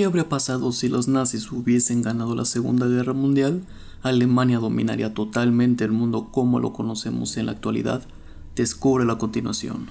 ¿Qué habría pasado si los nazis hubiesen ganado la Segunda Guerra Mundial? Alemania dominaría totalmente el mundo como lo conocemos en la actualidad. Descubre a continuación.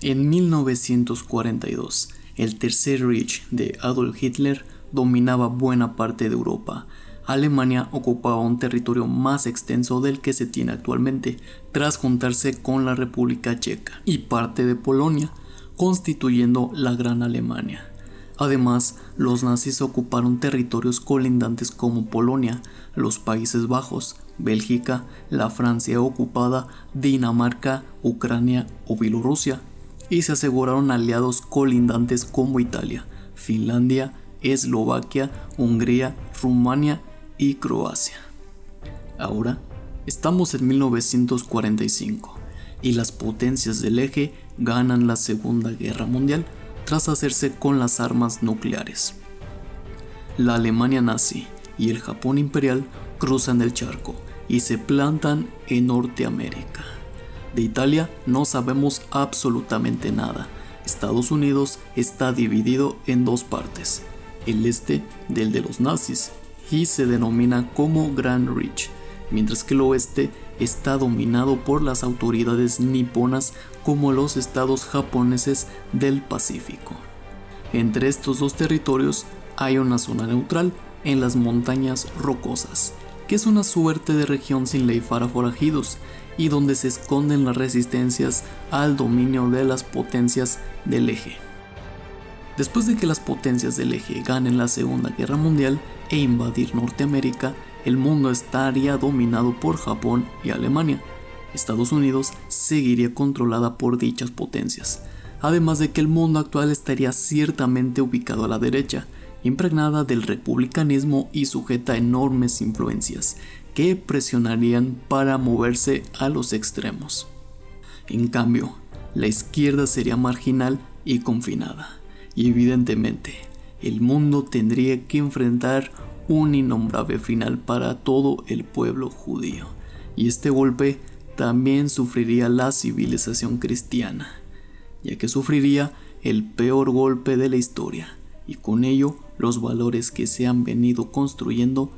En 1942, el Tercer Reich de Adolf Hitler dominaba buena parte de Europa. Alemania ocupaba un territorio más extenso del que se tiene actualmente, tras juntarse con la República Checa y parte de Polonia, constituyendo la Gran Alemania. Además, los nazis ocuparon territorios colindantes como Polonia, los Países Bajos, Bélgica, la Francia ocupada, Dinamarca, Ucrania o Bielorrusia, y se aseguraron aliados colindantes como Italia, Finlandia, Eslovaquia, Hungría, Rumania y Croacia. Ahora estamos en 1945 y las potencias del eje ganan la Segunda Guerra Mundial tras hacerse con las armas nucleares. La Alemania nazi y el Japón imperial cruzan el charco y se plantan en Norteamérica. De Italia no sabemos absolutamente nada. Estados Unidos está dividido en dos partes, el este del de los nazis y se denomina como Grand Reich, mientras que el oeste está dominado por las autoridades niponas como los estados japoneses del Pacífico. Entre estos dos territorios hay una zona neutral en las montañas rocosas, que es una suerte de región sin ley para forajidos y donde se esconden las resistencias al dominio de las potencias del eje. Después de que las potencias del eje ganen la Segunda Guerra Mundial e invadir Norteamérica, el mundo estaría dominado por Japón y Alemania. Estados Unidos seguiría controlada por dichas potencias, además de que el mundo actual estaría ciertamente ubicado a la derecha, impregnada del republicanismo y sujeta a enormes influencias que presionarían para moverse a los extremos. En cambio, la izquierda sería marginal y confinada, y evidentemente el mundo tendría que enfrentar un innombrable final para todo el pueblo judío, y este golpe también sufriría la civilización cristiana, ya que sufriría el peor golpe de la historia, y con ello los valores que se han venido construyendo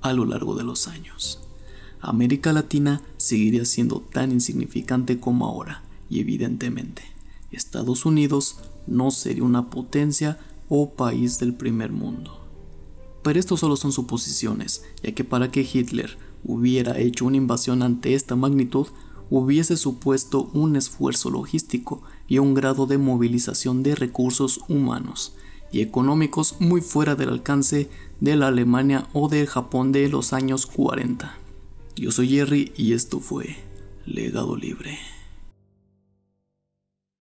a lo largo de los años. América Latina seguiría siendo tan insignificante como ahora, y evidentemente, Estados Unidos no sería una potencia o país del primer mundo. Pero esto solo son suposiciones, ya que para que Hitler hubiera hecho una invasión ante esta magnitud, hubiese supuesto un esfuerzo logístico y un grado de movilización de recursos humanos y económicos muy fuera del alcance de la Alemania o del Japón de los años 40. Yo soy Jerry y esto fue Legado Libre.